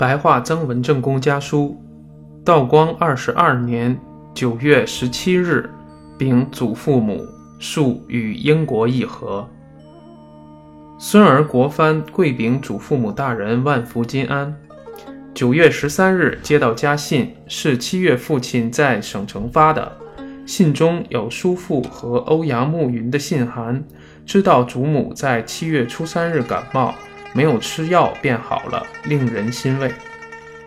白话曾文正公家书，道光二十二年九月十七日，禀祖父母，恕与英国议和。孙儿国藩跪禀祖父母大人万福金安。九月十三日接到家信，是七月父亲在省城发的，信中有叔父和欧阳慕云的信函，知道祖母在七月初三日感冒。没有吃药便好了，令人欣慰。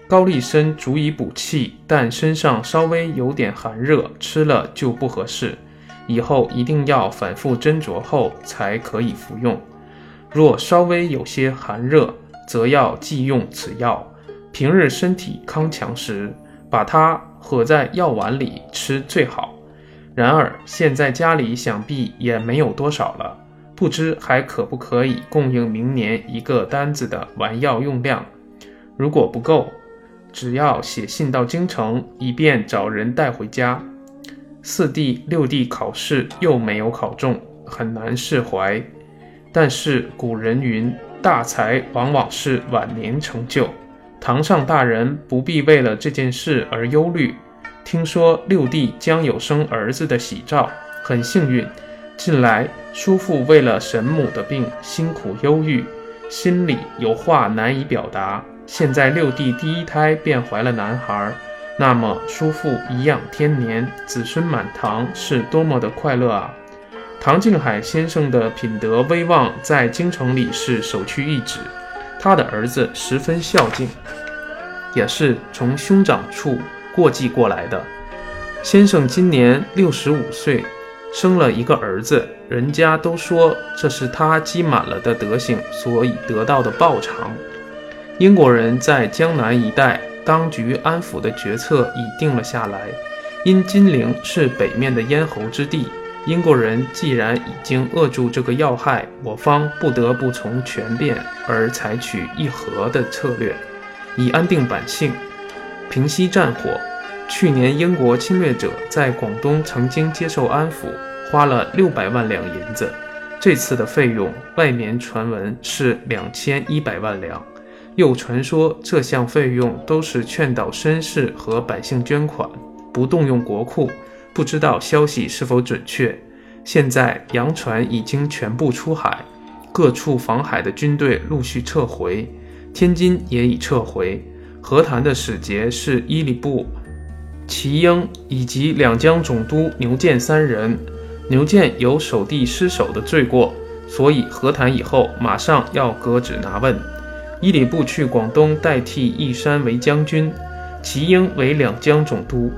高丽参足以补气，但身上稍微有点寒热，吃了就不合适。以后一定要反复斟酌后才可以服用。若稍微有些寒热，则要忌用此药。平日身体康强时，把它合在药丸里吃最好。然而现在家里想必也没有多少了。不知还可不可以供应明年一个单子的丸药用量？如果不够，只要写信到京城，以便找人带回家。四弟、六弟考试又没有考中，很难释怀。但是古人云：“大才往往是晚年成就。”堂上大人不必为了这件事而忧虑。听说六弟将有生儿子的喜兆，很幸运。近来叔父为了沈母的病辛苦忧郁，心里有话难以表达。现在六弟第一胎便怀了男孩，那么叔父颐养天年，子孙满堂，是多么的快乐啊！唐静海先生的品德威望在京城里是首屈一指，他的儿子十分孝敬，也是从兄长处过继过来的。先生今年六十五岁。生了一个儿子，人家都说这是他积满了的德行，所以得到的报偿。英国人在江南一带当局安抚的决策已定了下来，因金陵是北面的咽喉之地，英国人既然已经扼住这个要害，我方不得不从权变而采取议和的策略，以安定百姓，平息战火。去年，英国侵略者在广东曾经接受安抚，花了六百万两银子。这次的费用，外面传闻是两千一百万两，又传说这项费用都是劝导绅士和百姓捐款，不动用国库。不知道消息是否准确。现在洋船已经全部出海，各处防海的军队陆续撤回，天津也已撤回。和谈的使节是伊里布。齐英以及两江总督牛建三人，牛建有守地失守的罪过，所以和谈以后马上要革职拿问。伊里布去广东代替义山为将军，齐英为两江总督。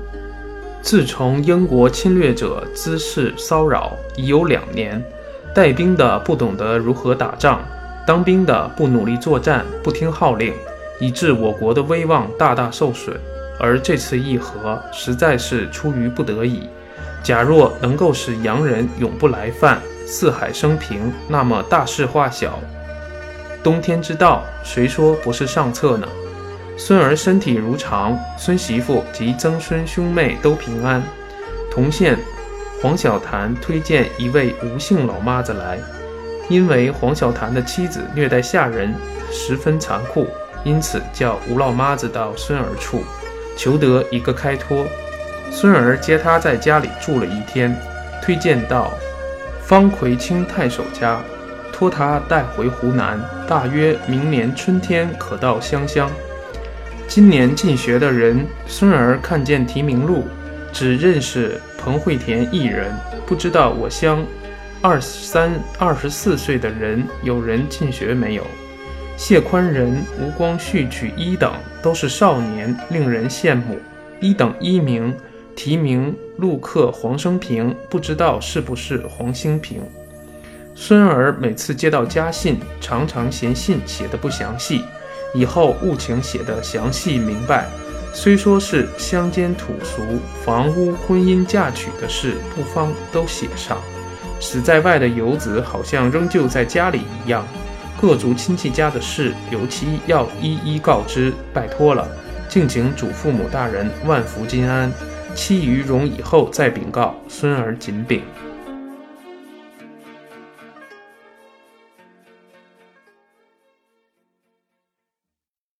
自从英国侵略者滋事骚扰已有两年，带兵的不懂得如何打仗，当兵的不努力作战，不听号令，以致我国的威望大大受损。而这次议和实在是出于不得已。假若能够使洋人永不来犯，四海升平，那么大事化小，冬天之道，谁说不是上策呢？孙儿身体如常，孙媳妇及曾孙兄妹都平安。同县黄小潭推荐一位吴姓老妈子来，因为黄小潭的妻子虐待下人，十分残酷，因此叫吴老妈子到孙儿处。求得一个开脱，孙儿接他在家里住了一天，推荐到方奎清太守家，托他带回湖南，大约明年春天可到湘乡。今年进学的人，孙儿看见提名录，只认识彭惠田一人，不知道我乡二三二十四岁的人有人进学没有。谢宽仁、吴光绪取一等都是少年，令人羡慕。一等一名提名陆克黄生平，不知道是不是黄兴平。孙儿每次接到家信，常常嫌信写的不详细，以后务请写的详细明白。虽说是乡间土俗、房屋、婚姻、嫁娶的事，不妨都写上。死在外的游子，好像仍旧在家里一样。各族亲戚家的事，尤其要一一告知，拜托了。敬请祖父母大人万福金安。其余容以后再禀告。孙儿谨禀。